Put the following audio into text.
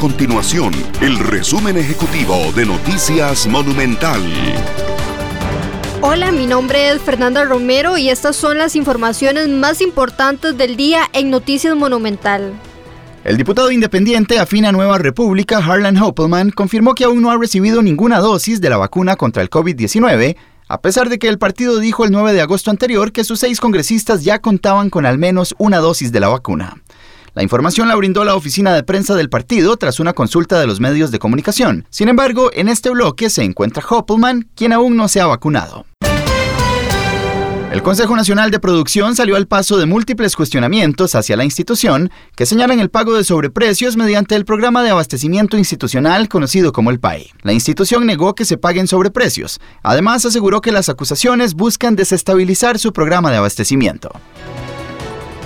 continuación el resumen ejecutivo de Noticias Monumental. Hola, mi nombre es Fernanda Romero y estas son las informaciones más importantes del día en Noticias Monumental. El diputado independiente afina Nueva República, Harlan Hoppelman, confirmó que aún no ha recibido ninguna dosis de la vacuna contra el COVID-19, a pesar de que el partido dijo el 9 de agosto anterior que sus seis congresistas ya contaban con al menos una dosis de la vacuna. La información la brindó la oficina de prensa del partido tras una consulta de los medios de comunicación. Sin embargo, en este bloque se encuentra Hoppelman, quien aún no se ha vacunado. El Consejo Nacional de Producción salió al paso de múltiples cuestionamientos hacia la institución que señalan el pago de sobreprecios mediante el programa de abastecimiento institucional conocido como el PAI. La institución negó que se paguen sobreprecios. Además, aseguró que las acusaciones buscan desestabilizar su programa de abastecimiento.